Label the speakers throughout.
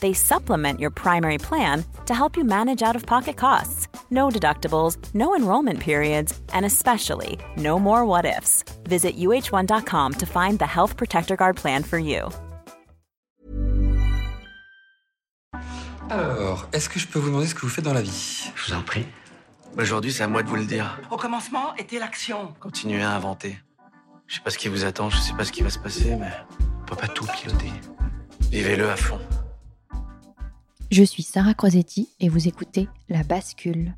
Speaker 1: They supplement your primary plan to help you manage out of pocket costs. No deductibles, no enrollment periods, and especially no more what ifs. Visit uh1.com to find the Health Protector Guard plan for you.
Speaker 2: Alors, est-ce que je peux vous demander ce que vous faites dans la vie
Speaker 3: Je vous en prie. Aujourd'hui, c'est à moi de vous le dire.
Speaker 4: Au commencement était l'action.
Speaker 3: Continuez à inventer. Je sais pas ce qui vous attend, je sais pas ce qui va se passer, mais on peut pas tout piloter. Vivez-le à fond.
Speaker 5: Je suis Sarah Crosetti et vous écoutez La Bascule.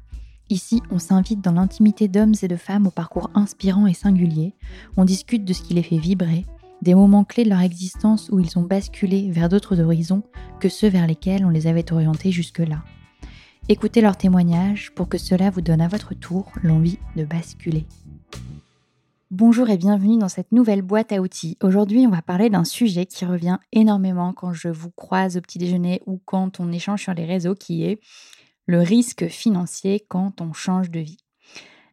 Speaker 5: Ici, on s'invite dans l'intimité d'hommes et de femmes au parcours inspirant et singulier. On discute de ce qui les fait vibrer, des moments clés de leur existence où ils ont basculé vers d'autres horizons que ceux vers lesquels on les avait orientés jusque-là. Écoutez leurs témoignages pour que cela vous donne à votre tour l'envie de basculer. Bonjour et bienvenue dans cette nouvelle boîte à outils. Aujourd'hui, on va parler d'un sujet qui revient énormément quand je vous croise au petit déjeuner ou quand on échange sur les réseaux, qui est le risque financier quand on change de vie.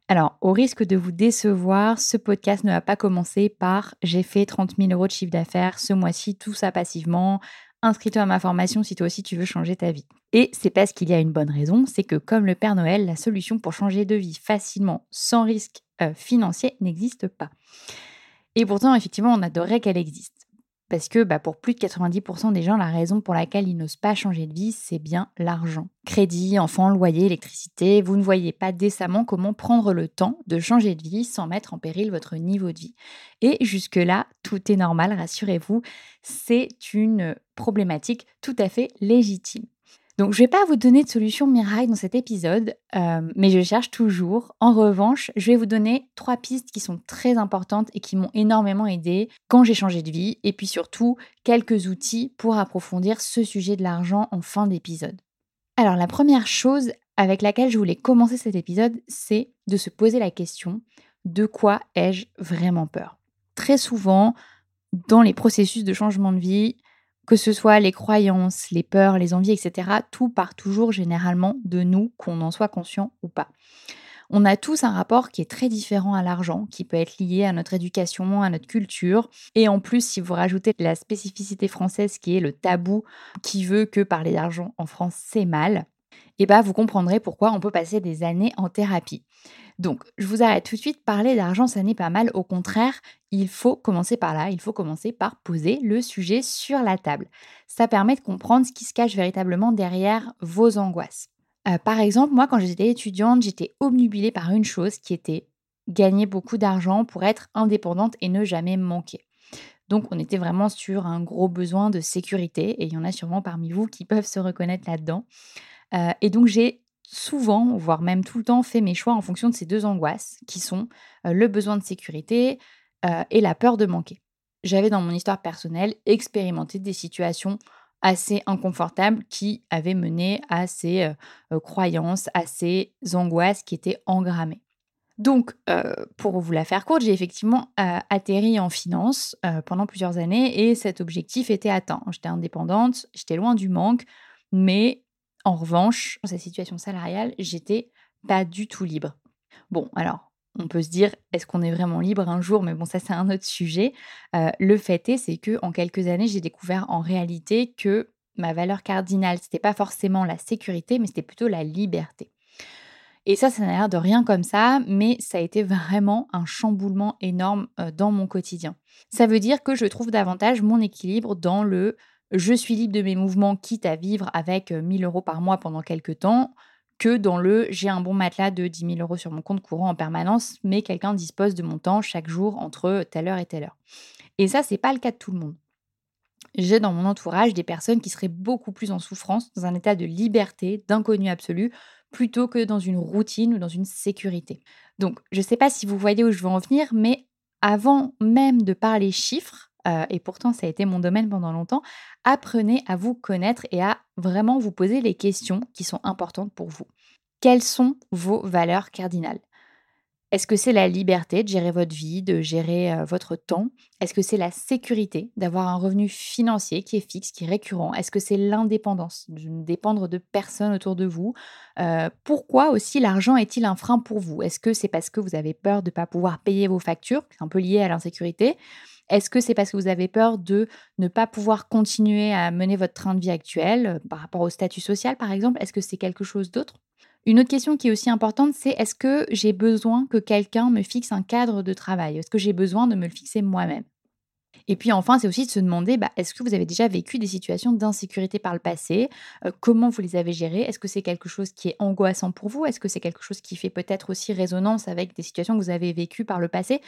Speaker 5: Alors, au risque de vous décevoir, ce podcast ne va pas commencer par j'ai fait 30 000 euros de chiffre d'affaires ce mois-ci, tout ça passivement, inscris-toi à ma formation si toi aussi tu veux changer ta vie. Et c'est parce qu'il y a une bonne raison, c'est que comme le Père Noël, la solution pour changer de vie facilement, sans risque euh, financier, n'existe pas. Et pourtant, effectivement, on adorerait qu'elle existe. Parce que bah, pour plus de 90% des gens, la raison pour laquelle ils n'osent pas changer de vie, c'est bien l'argent. Crédit, enfant, loyer, électricité, vous ne voyez pas décemment comment prendre le temps de changer de vie sans mettre en péril votre niveau de vie. Et jusque-là, tout est normal, rassurez-vous, c'est une problématique tout à fait légitime. Donc, je ne vais pas vous donner de solution miracle dans cet épisode, euh, mais je cherche toujours. En revanche, je vais vous donner trois pistes qui sont très importantes et qui m'ont énormément aidé quand j'ai changé de vie, et puis surtout quelques outils pour approfondir ce sujet de l'argent en fin d'épisode. Alors, la première chose avec laquelle je voulais commencer cet épisode, c'est de se poser la question de quoi ai-je vraiment peur? Très souvent, dans les processus de changement de vie, que ce soit les croyances, les peurs, les envies, etc., tout part toujours généralement de nous, qu'on en soit conscient ou pas. On a tous un rapport qui est très différent à l'argent, qui peut être lié à notre éducation, à notre culture. Et en plus, si vous rajoutez la spécificité française qui est le tabou qui veut que parler d'argent en France, c'est mal, et eh bah vous comprendrez pourquoi on peut passer des années en thérapie. Donc, je vous arrête tout de suite, parler d'argent, ça n'est pas mal. Au contraire, il faut commencer par là, il faut commencer par poser le sujet sur la table. Ça permet de comprendre ce qui se cache véritablement derrière vos angoisses. Euh, par exemple, moi, quand j'étais étudiante, j'étais obnubilée par une chose qui était gagner beaucoup d'argent pour être indépendante et ne jamais manquer. Donc, on était vraiment sur un gros besoin de sécurité et il y en a sûrement parmi vous qui peuvent se reconnaître là-dedans. Euh, et donc, j'ai souvent, voire même tout le temps, fait mes choix en fonction de ces deux angoisses, qui sont le besoin de sécurité et la peur de manquer. J'avais dans mon histoire personnelle expérimenté des situations assez inconfortables qui avaient mené à ces croyances, à ces angoisses qui étaient engrammées. Donc, pour vous la faire courte, j'ai effectivement atterri en finance pendant plusieurs années et cet objectif était atteint. J'étais indépendante, j'étais loin du manque, mais en revanche, dans cette situation salariale, j'étais pas du tout libre. Bon, alors, on peut se dire, est-ce qu'on est vraiment libre un jour? Mais bon, ça c'est un autre sujet. Euh, le fait est, c'est que en quelques années, j'ai découvert en réalité que ma valeur cardinale, c'était pas forcément la sécurité, mais c'était plutôt la liberté. Et ça, ça n'a l'air de rien comme ça, mais ça a été vraiment un chamboulement énorme euh, dans mon quotidien. Ça veut dire que je trouve davantage mon équilibre dans le je suis libre de mes mouvements, quitte à vivre avec 1000 euh, euros par mois pendant quelques temps, que dans le j'ai un bon matelas de 10 000 euros sur mon compte courant en permanence, mais quelqu'un dispose de mon temps chaque jour entre telle heure et telle heure. Et ça, c'est pas le cas de tout le monde. J'ai dans mon entourage des personnes qui seraient beaucoup plus en souffrance, dans un état de liberté, d'inconnu absolu, plutôt que dans une routine ou dans une sécurité. Donc, je ne sais pas si vous voyez où je veux en venir, mais avant même de parler chiffres, euh, et pourtant ça a été mon domaine pendant longtemps, apprenez à vous connaître et à vraiment vous poser les questions qui sont importantes pour vous. Quelles sont vos valeurs cardinales? Est-ce que c'est la liberté de gérer votre vie, de gérer votre temps? Est-ce que c'est la sécurité d'avoir un revenu financier qui est fixe, qui est récurrent? Est-ce que c'est l'indépendance, de ne dépendre de personne autour de vous? Pourquoi aussi l'argent est-il un frein pour vous? Est-ce que c'est parce que vous avez peur de ne pas pouvoir payer vos factures C'est un peu lié à l'insécurité? Est-ce que c'est parce que vous avez peur de ne pas pouvoir continuer à mener votre train de vie actuel par rapport au statut social, par exemple? Est-ce que c'est quelque chose d'autre? Une autre question qui est aussi importante, c'est est-ce que j'ai besoin que quelqu'un me fixe un cadre de travail? Est-ce que j'ai besoin de me le fixer moi-même? Et puis enfin, c'est aussi de se demander, bah, est-ce que vous avez déjà vécu des situations d'insécurité par le passé? Euh, Comment vous les avez gérées? Est-ce que c'est quelque chose qui est angoissant pour vous? Est-ce que c'est quelque chose qui fait peut-être aussi résonance avec des situations que vous avez vécues par le passé?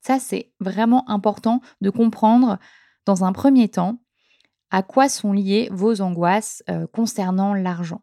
Speaker 5: Ça, c'est vraiment important de comprendre dans un premier temps à quoi sont liées vos angoisses euh, concernant l'argent.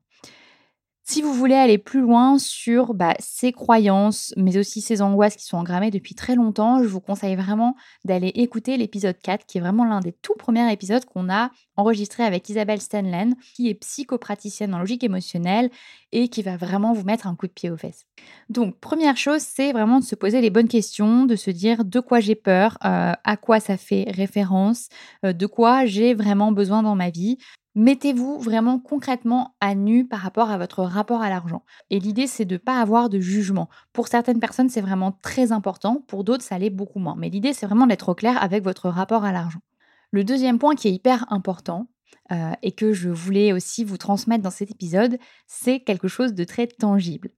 Speaker 5: Si vous voulez aller plus loin sur bah, ces croyances, mais aussi ces angoisses qui sont engrammées depuis très longtemps, je vous conseille vraiment d'aller écouter l'épisode 4, qui est vraiment l'un des tout premiers épisodes qu'on a enregistré avec Isabelle Stanlen, qui est psychopraticienne en logique émotionnelle et qui va vraiment vous mettre un coup de pied aux fesses. Donc, première chose, c'est vraiment de se poser les bonnes questions, de se dire de quoi j'ai peur, euh, à quoi ça fait référence, euh, de quoi j'ai vraiment besoin dans ma vie. Mettez-vous vraiment concrètement à nu par rapport à votre rapport à l'argent. Et l'idée, c'est de ne pas avoir de jugement. Pour certaines personnes, c'est vraiment très important, pour d'autres, ça l'est beaucoup moins. Mais l'idée, c'est vraiment d'être au clair avec votre rapport à l'argent. Le deuxième point qui est hyper important, euh, et que je voulais aussi vous transmettre dans cet épisode, c'est quelque chose de très tangible.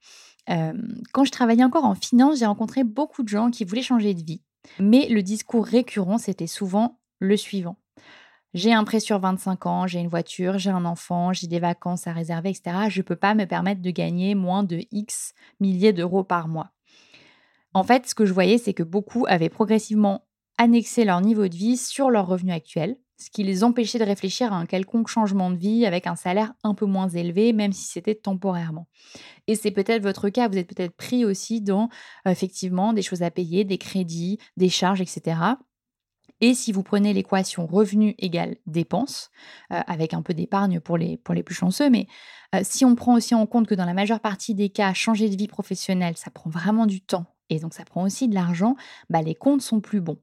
Speaker 5: Euh, quand je travaillais encore en finance, j'ai rencontré beaucoup de gens qui voulaient changer de vie. Mais le discours récurrent, c'était souvent le suivant j'ai un prêt sur 25 ans, j'ai une voiture, j'ai un enfant, j'ai des vacances à réserver, etc. Je ne peux pas me permettre de gagner moins de X milliers d'euros par mois. En fait, ce que je voyais, c'est que beaucoup avaient progressivement annexé leur niveau de vie sur leur revenu actuel, ce qui les empêchait de réfléchir à un quelconque changement de vie avec un salaire un peu moins élevé, même si c'était temporairement. Et c'est peut-être votre cas, vous êtes peut-être pris aussi dans effectivement des choses à payer, des crédits, des charges, etc. Et si vous prenez l'équation revenu égale dépenses, euh, avec un peu d'épargne pour les, pour les plus chanceux, mais euh, si on prend aussi en compte que dans la majeure partie des cas, changer de vie professionnelle, ça prend vraiment du temps et donc ça prend aussi de l'argent, bah, les comptes sont plus bons.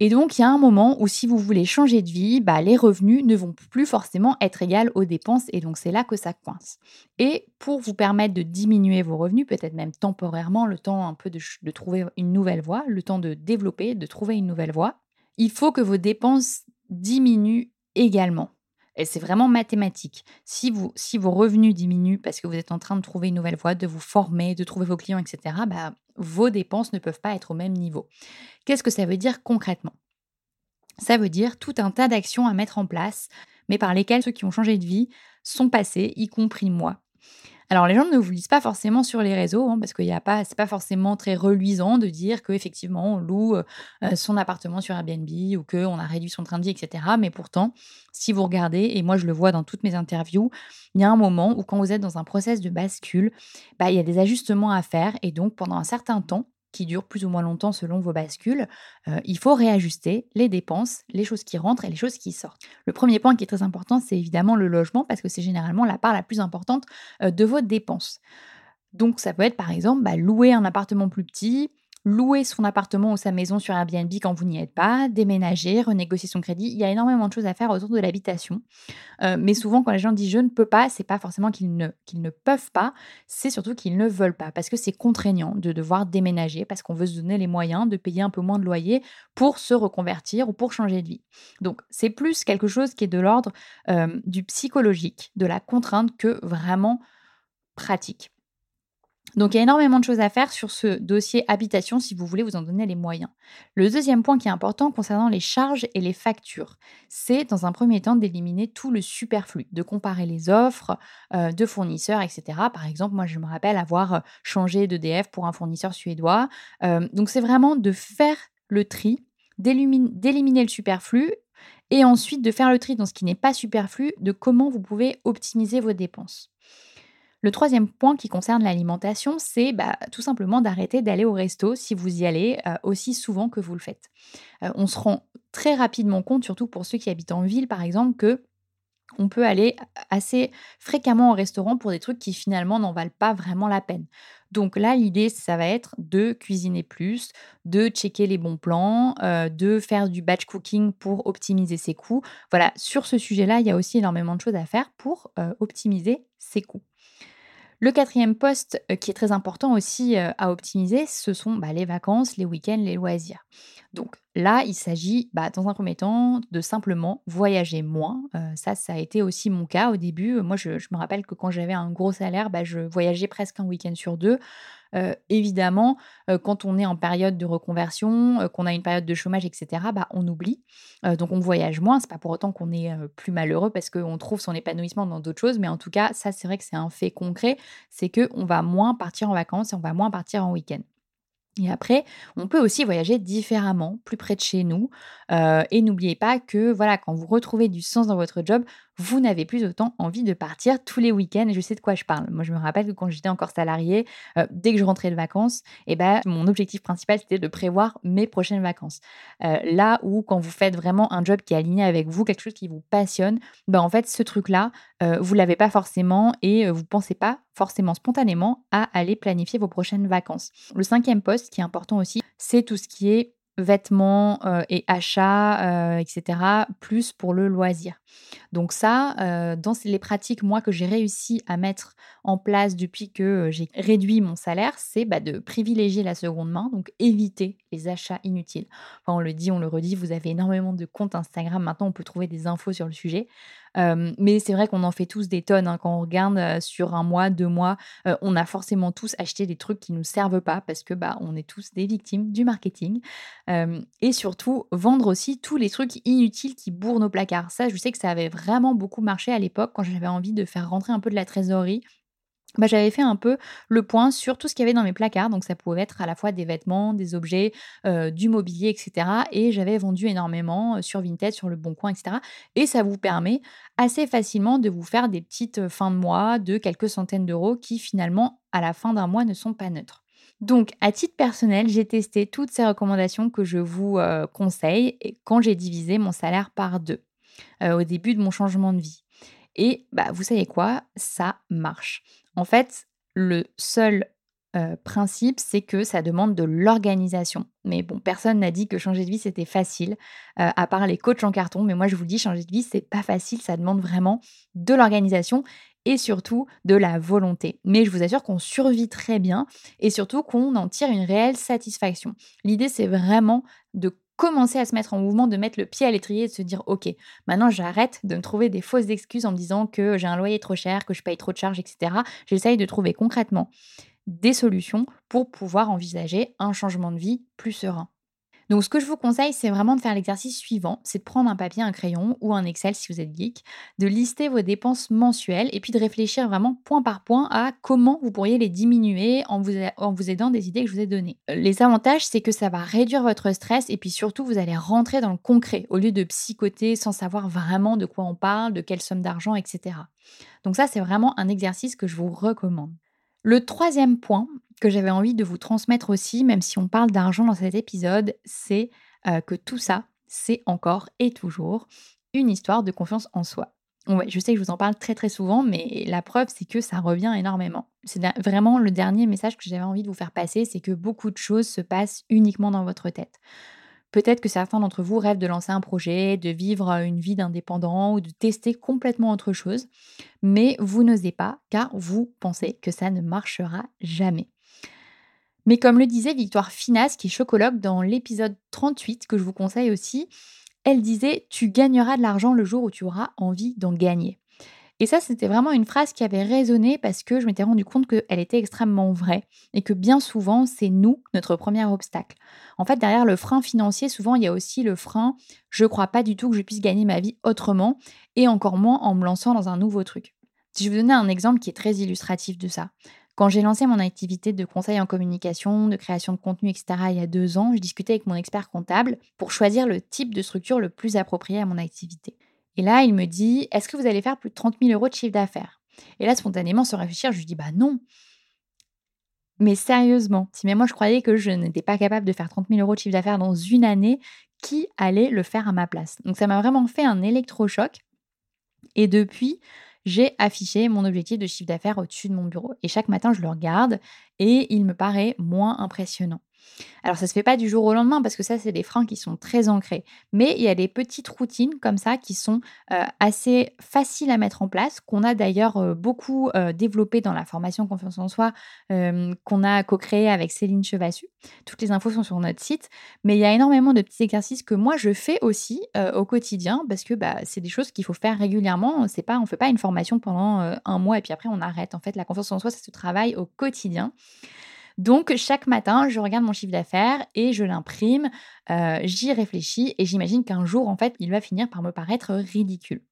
Speaker 5: Et donc, il y a un moment où si vous voulez changer de vie, bah, les revenus ne vont plus forcément être égaux aux dépenses et donc c'est là que ça coince. Et pour vous permettre de diminuer vos revenus, peut-être même temporairement, le temps un peu de trouver une nouvelle voie, le temps de développer, de trouver une nouvelle voie, il faut que vos dépenses diminuent également. Et c'est vraiment mathématique. Si, vos revenus diminuent parce que vous êtes en train de trouver une nouvelle voie, de vous former, de trouver vos clients, etc., bah, vos dépenses ne peuvent pas être au même niveau. Qu'est-ce que ça veut dire concrètement? Ça veut dire tout un tas d'actions à mettre en place, mais par lesquelles ceux qui ont changé de vie sont passés, y compris moi. Alors les gens ne vous lisent pas forcément sur les réseaux hein, parce que a pas, c'est pas forcément très reluisant de dire qu'effectivement on loue euh, euh, son appartement sur Airbnb ou qu'on a réduit son train de vie, etc. Mais pourtant, si vous regardez, et moi je le vois dans toutes mes interviews, il y a un moment où quand vous êtes dans un process de bascule, bah, il y a des ajustements à faire et donc pendant un certain temps, qui dure plus ou moins longtemps selon vos bascules, euh, il faut réajuster les dépenses, les choses qui rentrent et les choses qui sortent. Le premier point qui est très important, c'est évidemment le logement, parce que c'est généralement la part la plus importante euh, de vos dépenses. Donc ça peut être par exemple bah, louer un appartement plus petit, louer son appartement ou sa maison sur Airbnb quand vous n'y êtes pas, déménager, renégocier son crédit. Il y a énormément de choses à faire autour de l'habitation. Euh, mais souvent, quand les gens disent je ne peux pas, c'est pas forcément qu'ils ne, qu'ils ne peuvent pas, c'est surtout qu'ils ne veulent pas parce que c'est contraignant de devoir déménager parce qu'on veut se donner les moyens de payer un peu moins de loyer pour se reconvertir ou pour changer de vie. Donc, c'est plus quelque chose qui est de l'ordre euh, du psychologique, de la contrainte que vraiment pratique. Donc il y a énormément de choses à faire sur ce dossier habitation si vous voulez vous en donner les moyens. Le deuxième point qui est important concernant les charges et les factures, c'est dans un premier temps d'éliminer tout le superflu, de comparer les offres euh, de fournisseurs, etc. Par exemple, moi je me rappelle avoir euh, changé d'EDF pour un fournisseur suédois. Euh, donc c'est vraiment de faire le tri, d'éliminer le superflu et ensuite de faire le tri dans ce qui n'est pas superflu, de comment vous pouvez optimiser vos dépenses. Le troisième point qui concerne l'alimentation, c'est bah, tout simplement d'arrêter d'aller au resto si vous y allez euh, aussi souvent que vous le faites. Euh, on se rend très rapidement compte, surtout pour ceux qui habitent en ville par exemple, que on peut aller assez fréquemment au restaurant pour des trucs qui finalement n'en valent pas vraiment la peine. Donc là, l'idée, ça va être de cuisiner plus, de checker les bons plans, euh, de faire du batch cooking pour optimiser ses coûts. Voilà, sur ce sujet-là, il y a aussi énormément de choses à faire pour optimiser ses coûts. Le quatrième poste euh, qui est très important aussi euh, à optimiser, ce sont bah, les vacances, les week-ends, les loisirs. Donc là, il s'agit bah, dans un premier temps de simplement voyager moins. Euh, ça, ça a été aussi mon cas au début. Moi, je, me rappelle que quand j'avais un gros salaire, bah, je voyageais presque un week-end sur deux évidemment, quand on est en période de reconversion, qu'on a une période de chômage, etc., bah, on oublie. donc on voyage moins. C'est pas pour autant qu'on est plus malheureux parce qu'on trouve son épanouissement dans d'autres choses. Mais en tout cas, ça, c'est vrai que c'est un fait concret. C'est qu'on va moins partir en vacances et on va moins partir en week-end. Et après, on peut aussi voyager différemment, plus près de chez nous. et n'oubliez pas que voilà, quand vous retrouvez du sens dans votre job, vous n'avez plus autant envie de partir tous les week-ends. Je sais de quoi je parle. Moi, je me rappelle que quand j'étais encore salarié, euh, dès que je rentrais de vacances, eh ben, mon objectif principal, c'était de prévoir mes prochaines vacances. Euh, là où, quand vous faites vraiment un job qui est aligné avec vous, quelque chose qui vous passionne, ben, en fait, ce truc-là, euh, vous l'avez pas forcément et vous ne pensez pas forcément spontanément à aller planifier vos prochaines vacances. Le cinquième poste qui est important aussi, c'est tout ce qui est vêtements et achats, etc., plus pour le loisir. Donc ça, dans les pratiques, moi, que j'ai réussi à mettre en place depuis que j'ai réduit mon salaire, c'est bah, de privilégier la seconde main, donc éviter les achats inutiles. Enfin, on le dit, on le redit, vous avez énormément de comptes Instagram, maintenant on peut trouver des infos sur le sujet mais c'est vrai qu'on en fait tous des tonnes. Hein. Quand on regarde sur un mois, deux mois, on a forcément tous acheté des trucs qui ne nous servent pas parce que bah, on est tous des victimes du marketing. et surtout, vendre aussi tous les trucs inutiles qui bourrent nos placards. Ça, je sais que ça avait vraiment beaucoup marché à l'époque quand j'avais envie de faire rentrer un peu de la trésorerie bah, j'avais fait un peu le point sur tout ce qu'il y avait dans mes placards. Donc ça pouvait être à la fois des vêtements, des objets, euh, du mobilier, etc. Et j'avais vendu énormément euh, sur Vinted, sur le Bon Coin, etc. Et ça vous permet assez facilement de vous faire des petites euh, fins de mois de quelques centaines d'euros qui finalement, à la fin d'un mois, ne sont pas neutres. Donc, à titre personnel, j'ai testé toutes ces recommandations que je vous conseille quand j'ai divisé mon salaire par deux au début de mon changement de vie. Et bah, vous savez quoi? Ça marche. En fait, le seul principe, c'est que ça demande de l'organisation. Mais bon, personne n'a dit que changer de vie, c'était facile, à part les coachs en carton. Mais moi, je vous dis, changer de vie, c'est pas facile. Ça demande vraiment de l'organisation et surtout de la volonté. Mais je vous assure qu'on survit très bien et surtout qu'on en tire une réelle satisfaction. L'idée, c'est vraiment de commencer à se mettre en mouvement, de mettre le pied à l'étrier et de se dire ok, maintenant j'arrête de me trouver des fausses excuses en me disant que j'ai un loyer trop cher, que je paye trop de charges, etc. J'essaye de trouver concrètement des solutions pour pouvoir envisager un changement de vie plus serein. Donc ce que je vous conseille, c'est vraiment de faire l'exercice suivant, c'est de prendre un papier, un crayon ou un Excel si vous êtes geek, de lister vos dépenses mensuelles et puis de réfléchir vraiment point par point à comment vous pourriez les diminuer en vous, aidant des idées que je vous ai données. Les avantages, c'est que ça va réduire votre stress et puis surtout, vous allez rentrer dans le concret au lieu de psychoter sans savoir vraiment de quoi on parle, de quelle somme d'argent, etc. Donc ça, c'est vraiment un exercice que je vous recommande. Le troisième point, que j'avais envie de vous transmettre aussi, même si on parle d'argent dans cet épisode, c'est euh, que tout ça, c'est encore et toujours une histoire de confiance en soi. Je sais que je vous en parle très très souvent, mais la preuve, c'est que ça revient énormément. C'est vraiment le dernier message que j'avais envie de vous faire passer, c'est que beaucoup de choses se passent uniquement dans votre tête. Peut-être que certains d'entre vous rêvent de lancer un projet, de vivre une vie d'indépendant ou de tester complètement autre chose, mais vous n'osez pas car vous pensez que ça ne marchera jamais. Mais comme le disait Victoire Finas, qui est chocologue dans l'épisode 38, que je vous conseille aussi, elle disait Tu gagneras de l'argent le jour où tu auras envie d'en gagner. Et ça, c'était vraiment une phrase qui avait résonné parce que je m'étais rendu compte qu'elle était extrêmement vraie et que bien souvent, c'est nous, notre premier obstacle. En fait, derrière le frein financier, souvent, il y a aussi le frein je ne crois pas du tout que je puisse gagner ma vie autrement et encore moins en me lançant dans un nouveau truc. Si je vous donnais un exemple qui est très illustratif de ça. Quand j'ai lancé mon activité de conseil en communication, de création de contenu, etc., il y a deux ans, je discutais avec mon expert comptable pour choisir le type de structure le plus approprié à mon activité. Et là, il me dit Est-ce que vous allez faire plus de 30 000 euros de chiffre d'affaires? Et là, spontanément, sans réfléchir, je lui dis Bah non. Mais sérieusement, si même moi je croyais que je n'étais pas capable de faire 30 000 euros de chiffre d'affaires dans une année, qui allait le faire à ma place? Donc ça m'a vraiment fait un électrochoc. Et depuis, j'ai affiché mon objectif de chiffre d'affaires au-dessus de mon bureau. Et chaque matin, je le regarde et il me paraît moins impressionnant. Alors ça se fait pas du jour au lendemain parce que ça c'est des freins qui sont très ancrés, mais il y a des petites routines comme ça qui sont euh, assez faciles à mettre en place, qu'on a d'ailleurs euh, beaucoup euh, développé dans la formation confiance en soi qu'on a co-créé avec Céline Chevassu. Toutes les infos sont sur notre site, mais il y a énormément de petits exercices que moi je fais aussi au quotidien parce que bah, c'est des choses qu'il faut faire régulièrement. C'est pas on fait pas une formation pendant un mois et puis après on arrête. En fait la confiance en soi ça se travaille au quotidien. Donc chaque matin, je regarde mon chiffre d'affaires et je l'imprime, euh, j'y réfléchis et j'imagine qu'un jour, en fait, il va finir par me paraître ridicule.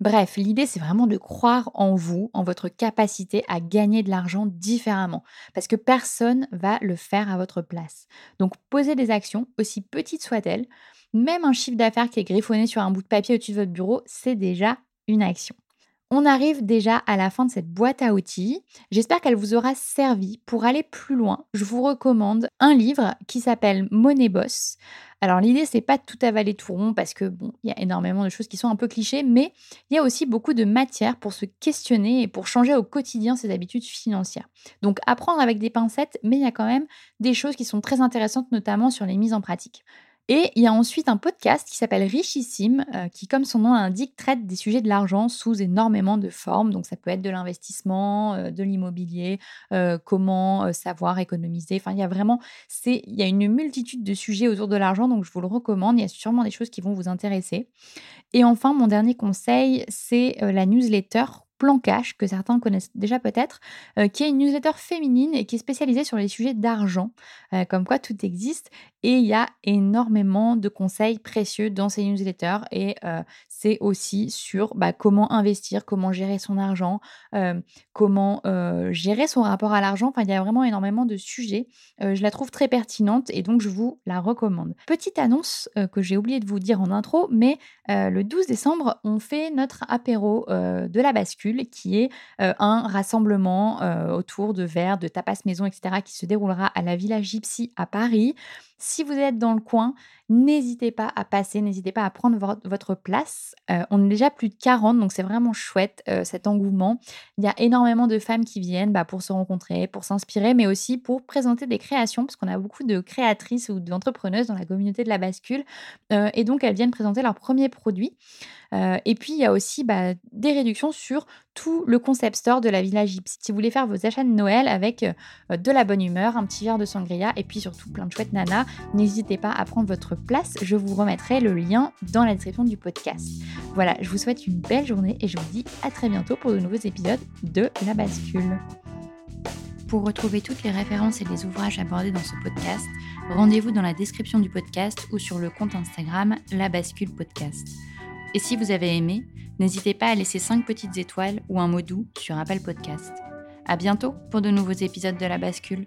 Speaker 5: Bref, l'idée, c'est vraiment de croire en vous, en votre capacité à gagner de l'argent différemment, parce que personne va le faire à votre place. Donc, posez des actions, aussi petites soient-elles. Même un chiffre d'affaires qui est griffonné sur un bout de papier au-dessus de votre bureau, c'est déjà une action. On arrive déjà à la fin de cette boîte à outils. J'espère qu'elle vous aura servi. Pour aller plus loin, je vous recommande un livre qui s'appelle Money Boss. Alors l'idée c'est pas tout avaler tout rond parce que bon, il y a énormément de choses qui sont un peu clichés, mais il y a aussi beaucoup de matière pour se questionner et pour changer au quotidien ses habitudes financières. Donc apprendre avec des pincettes, mais il y a quand même des choses qui sont très intéressantes, notamment sur les mises en pratique. Et il y a ensuite un podcast qui s'appelle Richissime, euh, qui, comme son nom l'indique, traite des sujets de l'argent sous énormément de formes. Donc, ça peut être de l'investissement, euh, de l'immobilier, euh, comment savoir économiser. Enfin, il y a vraiment, c'est, il y a une multitude de sujets autour de l'argent, donc je vous le recommande. Il y a sûrement des choses qui vont vous intéresser. Et enfin, mon dernier conseil, c'est la newsletter Plan Cash, que certains connaissent déjà peut-être, qui est une newsletter féminine et qui est spécialisée sur les sujets d'argent, comme quoi tout existe. Et il y a énormément de conseils précieux dans ces newsletters. Et euh, c'est aussi sur bah, comment investir, comment gérer son argent, comment gérer son rapport à l'argent. Enfin, il y a vraiment énormément de sujets. je la trouve très pertinente et donc je vous la recommande. Petite annonce que j'ai oublié de vous dire en intro, mais le 12 décembre, on fait notre apéro de la bascule qui est un rassemblement autour de verres, de tapas maison, etc., qui se déroulera à la Villa Gypsy à Paris. Si vous êtes dans le coin, n'hésitez pas à passer, n'hésitez pas à prendre votre place. on est déjà plus de 40, donc c'est vraiment chouette cet engouement. Il y a énormément de femmes qui viennent bah, pour se rencontrer, pour s'inspirer, mais aussi pour présenter des créations, parce qu'on a beaucoup de créatrices ou d'entrepreneuses dans la communauté de la bascule. et donc, elles viennent présenter leurs premiers produits. Et puis, il y a aussi bah, des réductions sur tout le concept store de la Villa Gypsy. Si vous voulez faire vos achats de Noël avec de la bonne humeur, un petit verre de sangria et puis surtout plein de chouettes nanas, n'hésitez pas à prendre votre place. Je vous remettrai le lien dans la description du podcast. Voilà, je vous souhaite une belle journée et je vous dis à très bientôt pour de nouveaux épisodes de La Bascule. Pour retrouver toutes les références et les ouvrages abordés dans ce podcast, rendez-vous dans la description du podcast ou sur le compte Instagram La Bascule Podcast. Et si vous avez aimé, n'hésitez pas à laisser 5 petites étoiles ou un mot doux sur Apple Podcast. À bientôt pour de nouveaux épisodes de La Bascule.